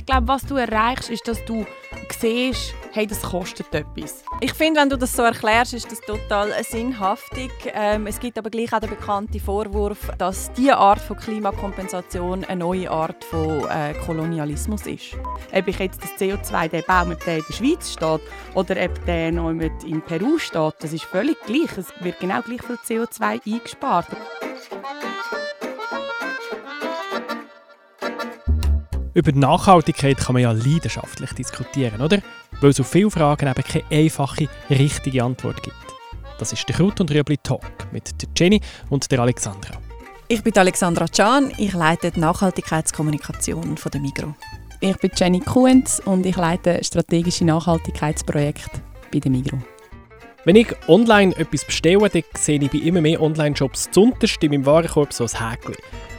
Ich glaube, was du erreichst, ist, dass du siehst, hey, das kostet etwas. Ich finde, wenn du das so erklärst, ist das total sinnhaftig. Ähm, es gibt aber gleich auch den bekannten Vorwurf, dass diese Art von Klimakompensation eine neue Art von äh, Kolonialismus ist. Ob ich jetzt das CO2, der Baum, der in der Schweiz steht, oder ob der noch in Peru steht, das ist völlig gleich. Es wird genau gleich viel CO2 eingespart. Über Nachhaltigkeit kann man ja leidenschaftlich diskutieren, oder? Weil es auf viele Fragen eben keine einfache, richtige Antwort gibt. Das ist der Kraut und Rüebli Talk mit der Jenny und der Alexandra. Ich bin Alexandra Can, ich leite die Nachhaltigkeitskommunikation von der Migro. Ich bin Jenny Kuhns und ich leite strategische Nachhaltigkeitsprojekte bei der Migro. Wenn ich online etwas bestelle, dann sehe ich bei immer mehr Online-Shops zuunterst in meinem Warenkorb so ein Häkchen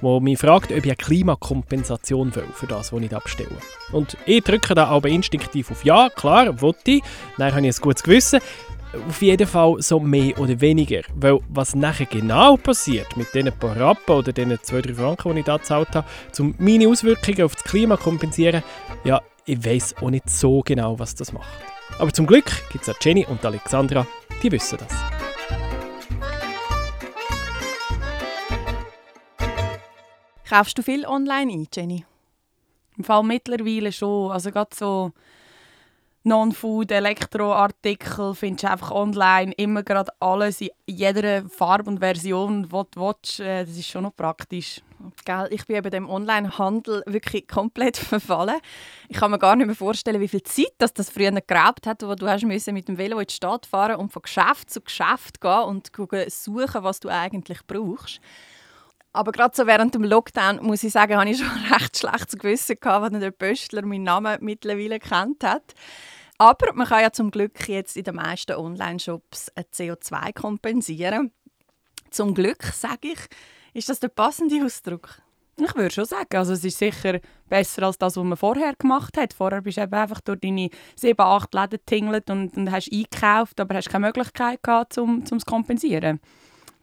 wo mich fragt, ob ich eine Klimakompensation will für das, was ich da bestelle. Und ich drücke da aber instinktiv auf Ja, klar, wollte ich. Dann habe ich ein gutes Gewissen. Auf jeden Fall so mehr oder weniger. Weil was nachher genau passiert mit diesen paar Rappen oder diesen 2-3 Franken, die ich da gezahlt habe, um meine Auswirkungen auf das Klima zu kompensieren, ja, ich weiß auch nicht so genau, was das macht. Aber zum Glück gibt es auch Jenny und Alexandra, die wissen das. Kaufst du viel online ein, Jenny? Im Fall mittlerweile schon. Also gerade so Non-Food, Elektroartikel findest du einfach online immer gerade alles in jeder Farbe und Version, die du willst. Äh, das ist schon noch praktisch. Gell, ich bin eben dem Online-Handel wirklich komplett verfallen. Ich kann mir gar nicht mehr vorstellen, wie viel Zeit das, das früher geraubt hat, wo du hast müssen mit dem Velo in die Stadt fahren und von Geschäft zu Geschäft gehen und suchen, was du eigentlich brauchst. Aber gerade so während dem Lockdown, muss ich sagen, habe ich schon recht schlechtes Gewissen gehabt, wenn der Pöstler meinen Namen mittlerweile kennt hat. Aber man kann ja zum Glück jetzt in den meisten Online-Shops CO2 kompensieren. Zum Glück, sage ich. Ist das der passende Ausdruck? Ich würde schon sagen, also es ist sicher besser als das, was man vorher gemacht hat. Vorher bist du eben einfach durch deine sieben, acht Läden getingelt und, und hast eingekauft, aber hast keine Möglichkeit gehabt, um es zu kompensieren.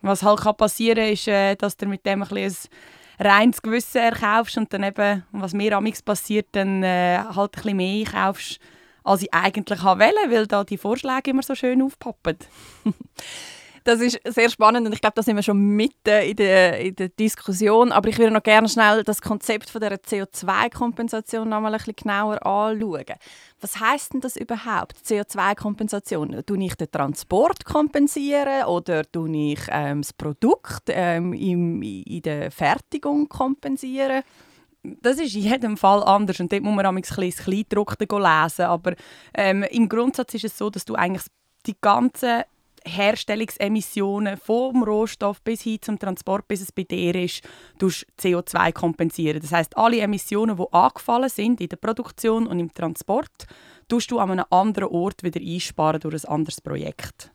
Was halt kann passieren ist, äh, dass du mit dem ein, ein reines Gewissen erkaufst und dann eben, was mir amigs passiert, dann äh, halt ein mehr kaufst, als ich eigentlich wollte, weil da die Vorschläge immer so schön aufpoppen. Das ist sehr spannend und ich glaube, da sind wir schon mitten in der, in der Diskussion. Aber ich würde noch gerne schnell das Konzept von der CO2-Kompensation noch mal ein bisschen genauer anschauen. Was heißt denn das überhaupt, CO2-Kompensation? Tue ich den Transport kompensieren oder tue ich ähm, das Produkt ähm, im, in der Fertigung kompensieren? Das ist in jedem Fall anders und dort muss man ein bisschen das lesen. Aber ähm, im Grundsatz ist es so, dass du eigentlich die ganze Herstellungsemissionen vom Rohstoff bis hin zum Transport, bis es bei dir ist, durch CO2 kompensieren. Das heißt, alle Emissionen, die angefallen sind in der Produktion und im Transport, tust du an einem anderen Ort wieder einsparen durch ein anderes Projekt.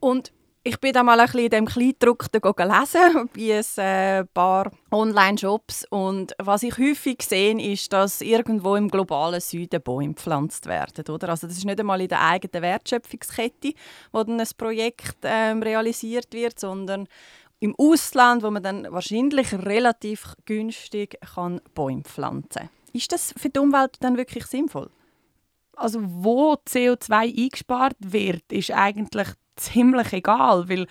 Und ich bin da mal ein bisschen in dem Kleindruck gelesen bei ein äh, paar Online-Shops und was ich häufig sehe, ist, dass irgendwo im globalen Süden Bäume gepflanzt werden, oder? Also das ist nicht einmal in der eigenen Wertschöpfungskette, wo dann ein Projekt ähm, realisiert wird, sondern im Ausland, wo man dann wahrscheinlich relativ günstig kann Bäume pflanzen kann. Ist das für die Umwelt dann wirklich sinnvoll? Also wo CO2 eingespart wird, ist eigentlich ziemlich egal, weil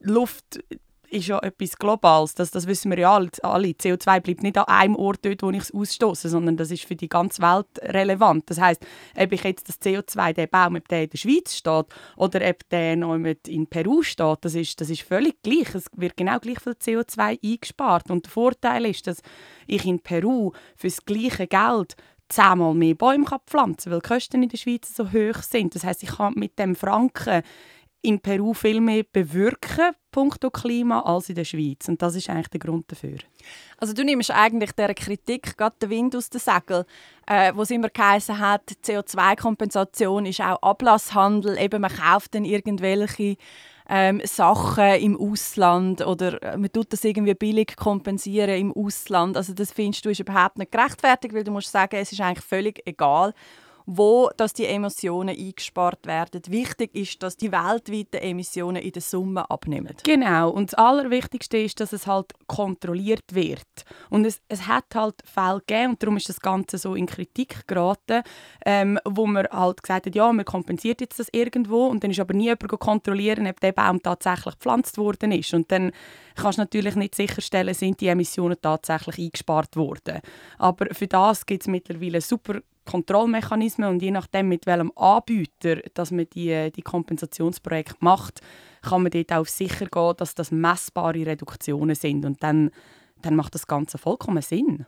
Luft ist ja etwas Globales. Das, das wissen wir ja alle. CO2 bleibt nicht an einem Ort dort, wo ich es ausstoße, sondern das ist für die ganze Welt relevant. Das heißt, ob ich jetzt das CO2, der Baum, ob der in der Schweiz steht oder ob der noch in Peru steht, das ist, das ist völlig gleich. Es wird genau gleich viel CO2 eingespart. Und der Vorteil ist, dass ich in Peru für das gleiche Geld zehnmal mehr Bäume pflanzen kann, weil die Kosten in der Schweiz so hoch sind. Das heißt, ich kann mit dem Franken in Peru viel mehr bewirken, punkto Klima, als in der Schweiz. Und das ist eigentlich der Grund dafür. Also du nimmst eigentlich der Kritik gerade den Wind aus den Segeln, äh, wo es immer geheißen hat, CO2-Kompensation ist auch Ablasshandel, eben man kauft dann irgendwelche ähm, Sachen im Ausland oder äh, man tut das irgendwie billig kompensieren im Ausland. Also das findest du ist überhaupt nicht gerechtfertigt, weil du musst sagen, es ist eigentlich völlig egal, wo dass die Emissionen eingespart werden. Wichtig ist, dass die weltweiten Emissionen in der Summe abnehmen. Genau. Und das Allerwichtigste ist, dass es halt kontrolliert wird. Und es, es hat halt Fälle gegeben, und darum ist das Ganze so in Kritik geraten, ähm, wo man halt gesagt hat, ja, man kompensiert jetzt das irgendwo und dann ist aber nie jemand kontrollieren, ob der Baum tatsächlich gepflanzt worden ist. Und dann kannst du natürlich nicht sicherstellen, sind die Emissionen tatsächlich eingespart worden. Aber für das gibt es mittlerweile super Kontrollmechanismen und je nachdem, mit welchem Anbieter dass man die, die Kompensationsprojekte macht, kann man dort auch sicher gehen, dass das messbare Reduktionen sind und dann, dann macht das Ganze vollkommen Sinn.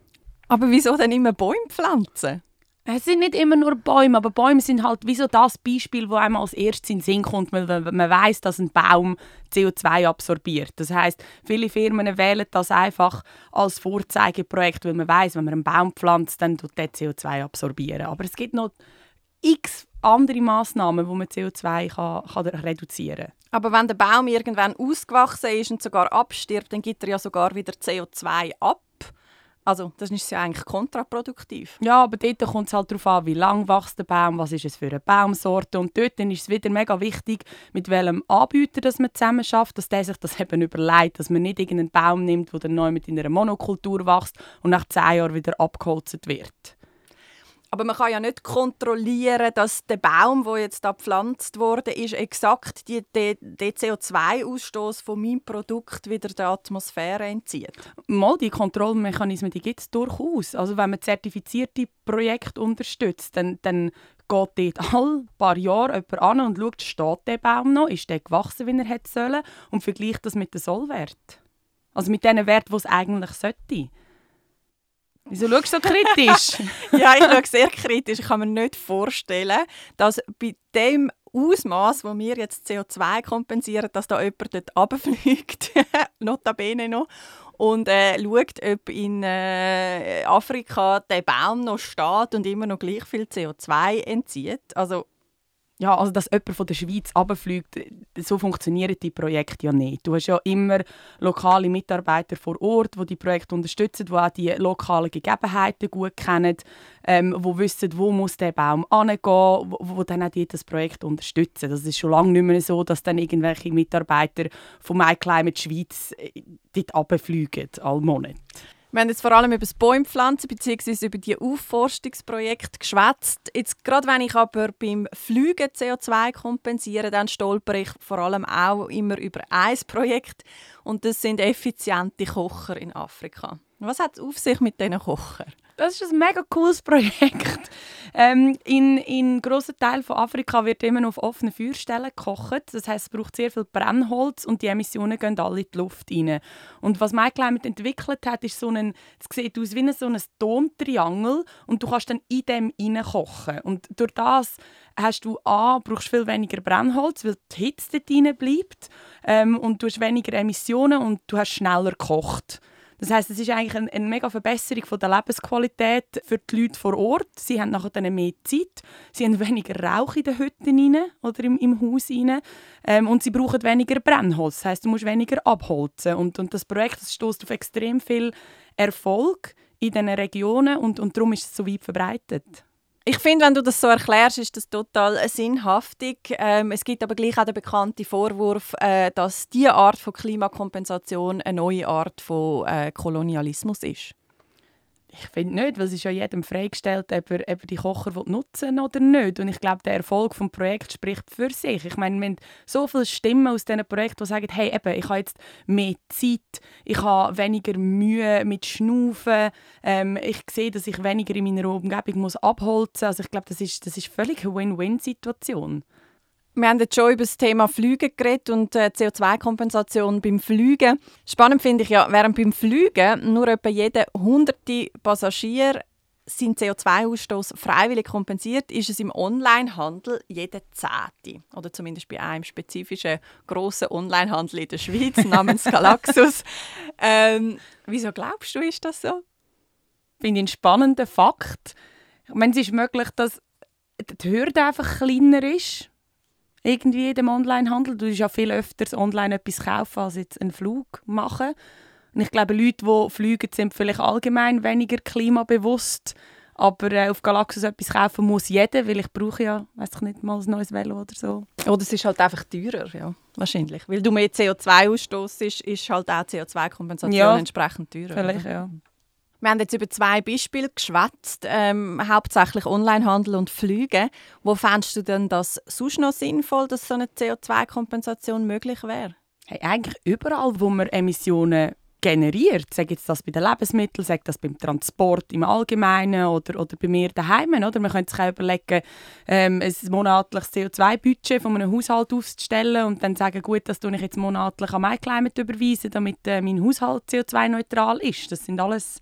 Aber wieso denn immer Bäume pflanzen? Es sind nicht immer nur Bäume, aber Bäume sind halt wie so das Beispiel, wo einem als erstes in den Sinn kommt, weil man weiß, dass ein Baum CO2 absorbiert. Das heißt, viele Firmen wählen das einfach als Vorzeigeprojekt, weil man weiß, wenn man einen Baum pflanzt, dann tut der CO2 absorbieren. Aber es gibt noch x andere Maßnahmen, wo man CO2 kann, kann reduzieren kann. Aber wenn der Baum irgendwann ausgewachsen ist und sogar abstirbt, dann gibt er ja sogar wieder CO2 ab. Also das ist ja eigentlich kontraproduktiv. Ja, aber dort kommt es halt darauf an, wie lang wächst der Baum, was ist es für eine Baumsorte und dort ist es wieder mega wichtig, mit welchem Anbieter das man zusammen schafft, dass der sich das eben überlegt, dass man nicht irgendeinen Baum nimmt, der dann neu mit in einer Monokultur wächst und nach zehn Jahren wieder abgeholzt wird. Aber man kann ja nicht kontrollieren, dass der Baum, der jetzt da gepflanzt wurde, ist, exakt den CO2-Ausstoß von meinem Produkt wieder der Atmosphäre entzieht. Mal, die Kontrollmechanismen die gibt es durchaus. Also wenn man zertifizierte Projekte unterstützt, dann, dann geht dort alle paar Jahre jemand an und schaut, steht der Baum noch, ist der gewachsen, wie er hätte sollen und vergleicht das mit dem Sollwert. Also mit den Wert, die es eigentlich sollte. Wieso schaust du so kritisch? ja, ich schaue sehr kritisch. Ich kann mir nicht vorstellen, dass bei dem Ausmaß, wo wir jetzt CO2 kompensieren, dass da jemand dort runterfliegt, notabene noch, und äh, schaut, ob in äh, Afrika der Baum noch steht und immer noch gleich viel CO2 entzieht. Also ja, also dass jemand von der Schweiz runterfliegt, so funktionieren die Projekte ja nicht. Du hast ja immer lokale Mitarbeiter vor Ort, die die Projekte unterstützen, die auch die lokalen Gegebenheiten gut kennen, ähm, die wissen, wo muss der Baum angehen, wo, wo dann auch die das Projekt unterstützen. Das ist schon lange nicht mehr so, dass dann irgendwelche Mitarbeiter von MyClimate Schweiz äh, dort runterfliegen, alle Monate. Wir haben jetzt vor allem über das Bäumpflanzen bzw. über die Aufforstungsprojekte geschwätzt. Jetzt, gerade wenn ich aber beim Fliegen CO2 kompensiere, dann stolper ich vor allem auch immer über ein Projekt und das sind effiziente Kocher in Afrika. Was hat es auf sich mit diesen Kochern? Das ist ein mega cooles Projekt. Ähm, in, in grossen Teilen von Afrika wird immer noch auf offenen Feuerstellen gekocht. Das heißt, es braucht sehr viel Brennholz und die Emissionen gehen alle in die Luft rein. Und was MyClimate entwickelt hat, ist so ein, es sieht aus wie so ein Tontriangel und du kannst dann in dem rein kochen. Und durch das hast du A, brauchst viel weniger Brennholz, weil die Hitze dort bleibt ähm, und du hast weniger Emissionen und du hast schneller gekocht. Das heißt, es ist eigentlich eine, eine mega Verbesserung von der Lebensqualität für die Leute vor Ort. Sie haben nachher dann mehr Zeit, sie haben weniger Rauch in den Hütten rein, oder im, im Haus rein, ähm, und sie brauchen weniger Brennholz. Das heißt, du musst weniger abholzen. Und, und das Projekt stößt auf extrem viel Erfolg in diesen Regionen und, und darum ist es so weit verbreitet. Ich finde, wenn du das so erklärst, ist das total sinnhaftig. Ähm, es gibt aber gleich auch den bekannten Vorwurf, äh, dass diese Art von Klimakompensation eine neue Art von äh, Kolonialismus ist. Ich finde nicht, weil es ist ja jedem freigestellt, ob er, ob er die Kocher nutzen will oder nicht. Und ich glaube, der Erfolg des Projekts spricht für sich. Ich meine, wir haben so viele Stimmen aus diesen Projekten, die sagen, hey, eben, ich habe jetzt mehr Zeit, ich habe weniger Mühe mit Schnaufen, ähm, ich sehe, dass ich weniger in meiner Umgebung muss abholzen muss. Also ich glaube, das ist, das ist völlig eine Win-Win-Situation. Wir haben jetzt schon über das Thema Flügen geredet und äh, CO2-Kompensation beim Fliegen. Spannend finde ich ja, während beim Fliegen nur etwa jeder hunderte Passagier sein CO2-Ausstoß freiwillig kompensiert, ist es im Onlinehandel jeder Zehnte. Oder zumindest bei einem spezifischen grossen Onlinehandel in der Schweiz namens Galaxus. ähm, wieso glaubst du, ist das so? Finde ich einen spannenden Fakt. Ich meine, es ist möglich, dass die Hürde einfach kleiner ist irgendwie in dem Onlinehandel. Du ja viel öfter online etwas kaufen als jetzt einen Flug machen. Und ich glaube, Leute, die fliegen, sind vielleicht allgemein weniger klimabewusst Aber äh, auf Galaxus etwas kaufen muss jeder, weil ich brauche ja, weiß ich nicht, mal ein neues Velo oder so. Oder es ist halt einfach teurer, ja, wahrscheinlich. Weil du mehr CO2 ausstoßt, ist, ist halt auch CO2-Kompensation ja, entsprechend teurer. Vielleicht, ja. Wir haben jetzt über zwei Beispiele geschwätzt, ähm, hauptsächlich Onlinehandel und Flüge. Wo fändest du denn das sonst noch sinnvoll, dass so eine CO2-Kompensation möglich wäre? Hey, eigentlich überall, wo man Emissionen generiert, sei jetzt das bei den Lebensmitteln, sei das beim Transport im Allgemeinen oder, oder bei mir daheim, oder? Man könnte sich auch überlegen, ähm, ein monatliches CO2-Budget von einem Haushalt aufzustellen und dann sagen, gut, das tue ich jetzt monatlich an MyClimate überweisen, damit äh, mein Haushalt CO2-neutral ist. Das sind alles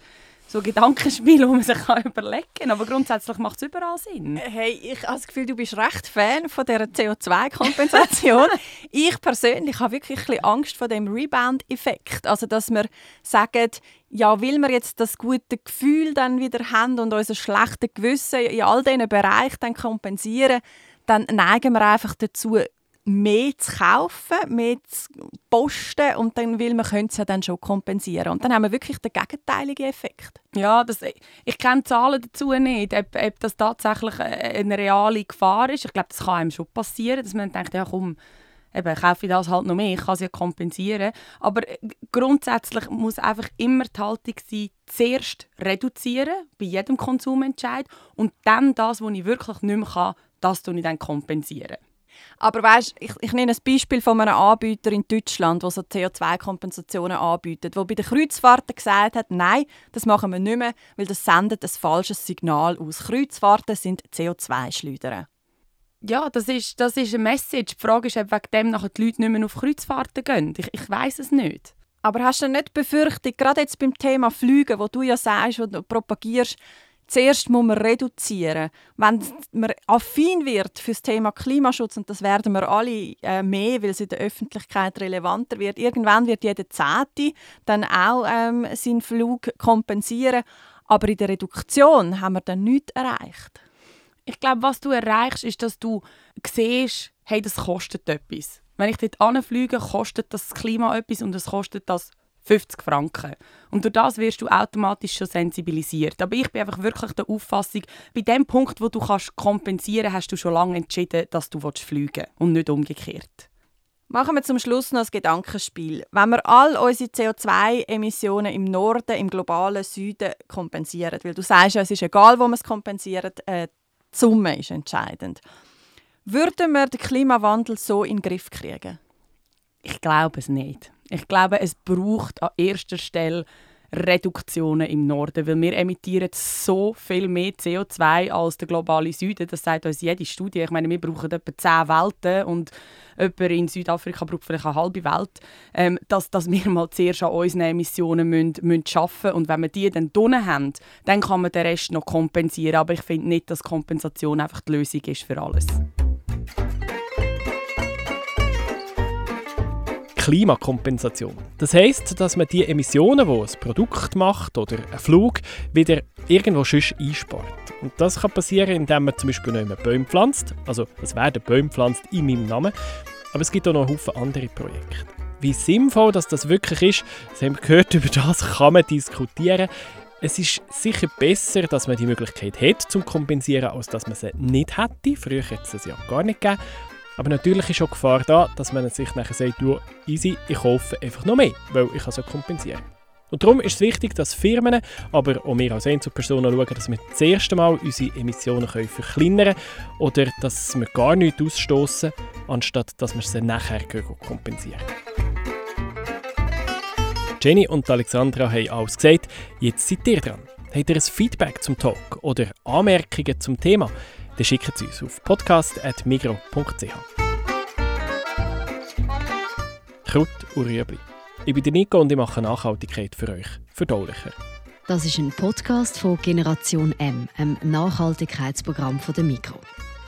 so Gedankenspiele, die man sich kann überlegen kann. Aber grundsätzlich macht es überall Sinn. Hey, ich habe das Gefühl, du bist recht Fan von dieser CO2-Kompensation. ich persönlich habe wirklich ein bisschen Angst vor dem Rebound-Effekt. Also, dass wir sagen, ja, will wir jetzt das gute Gefühl dann wieder haben und unser schlechtes Gewissen in all diesen Bereichen dann kompensieren, dann neigen wir einfach dazu, mehr zu kaufen, mehr zu posten und dann will man es ja dann schon kompensieren. Und dann haben wir wirklich den gegenteiligen Effekt. Ja, das, ich kenne Zahlen dazu nicht, ob, ob das tatsächlich eine reale Gefahr ist. Ich glaube, das kann einem schon passieren, dass man denkt, ja komm, eben, kaufe ich das halt noch mehr, ich kann es ja kompensieren. Aber äh, grundsätzlich muss einfach immer die Haltung sein, zuerst reduzieren, bei jedem Konsumentscheid, und dann das, was ich wirklich nicht mehr kann, das ich dann kompensieren. Aber weißt, ich, ich nenne ein Beispiel von einem Anbieter in Deutschland, der so CO2-Kompensationen anbietet, der bei den Kreuzfahrten gesagt hat, nein, das machen wir nicht mehr, weil das sendet ein falsches Signal aus. Kreuzfahrten sind CO2-Schleudern. Ja, das ist, das ist eine Message. Die Frage ist, ob wegen dem nachher die Leute nicht mehr auf Kreuzfahrten gehen. Ich, ich weiß es nicht. Aber hast du nicht befürchtet, gerade jetzt beim Thema Flügen, wo du ja sagst, wo du propagierst, Zuerst muss man reduzieren. Wenn man affin wird für das Thema Klimaschutz, und das werden wir alle äh, mehr, weil es in der Öffentlichkeit relevanter wird, irgendwann wird jeder Zehnte dann auch ähm, seinen Flug kompensieren. Aber in der Reduktion haben wir dann nichts erreicht. Ich glaube, was du erreichst, ist, dass du siehst, hey, das kostet etwas. Wenn ich dort anfliege, kostet das Klima etwas und es kostet das 50 Franken. Und durch das wirst du automatisch schon sensibilisiert. Aber ich bin einfach wirklich der Auffassung, bei dem Punkt, wo du kannst kompensieren hast du schon lange entschieden, dass du fliegen willst und nicht umgekehrt. Machen wir zum Schluss noch ein Gedankenspiel. Wenn wir all unsere CO2-Emissionen im Norden, im globalen Süden kompensieren, weil du sagst ja, es ist egal, wo man es kompensiert, äh, die Summe ist entscheidend. Würden wir den Klimawandel so in den Griff kriegen? Ich glaube es nicht. Ich glaube, es braucht an erster Stelle Reduktionen im Norden, weil wir emittieren so viel mehr CO2 als der globale Süden. Das sagt uns jede Studie. Ich meine, wir brauchen etwa zehn Welten und jemand in Südafrika braucht vielleicht eine halbe Welt. Ähm, dass, dass wir mal zuerst an unseren Emissionen müssen, müssen schaffen und wenn wir die dann drinnen haben, dann kann man den Rest noch kompensieren. Aber ich finde nicht, dass Kompensation einfach die Lösung ist für alles. Klimakompensation. Das heißt, dass man die Emissionen, die ein Produkt macht oder ein Flug, wieder irgendwo sonst einspart. Und das kann passieren, indem man zum Beispiel noch Bäume pflanzt. Also es werden Bäume pflanzt in meinem Namen. Aber es gibt auch noch Haufen andere Projekte. Wie sinnvoll dass das wirklich ist, das haben wir gehört, über das kann man diskutieren. Es ist sicher besser, dass man die Möglichkeit hat, zum kompensieren, als dass man sie nicht hätte. Früher hätte es ja gar nicht gegeben. Aber natürlich ist auch Gefahr da, dass man sich nachher sagt, du, easy, ich kaufe einfach noch mehr, weil ich es kompensieren kann. Und darum ist es wichtig, dass Firmen, aber auch wir als Einzelpersonen schauen, dass wir das erste Mal unsere Emissionen können verkleinern können oder dass wir gar nichts ausstoßen, anstatt dass wir sie nachher kompensieren Jenny und Alexandra haben alles gesagt, jetzt seid ihr dran. Habt ihr ein Feedback zum Talk oder Anmerkungen zum Thema? Dann schickt sie uns auf podcast.migro.ch. Kraut und Rüebli. Ich bin Nico und ich mache Nachhaltigkeit für euch verdaulicher. Das ist ein Podcast von Generation M, einem Nachhaltigkeitsprogramm von der Migro.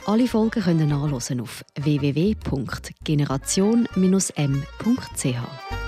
Alle Folgen können nachlesen auf www.generation-m.ch.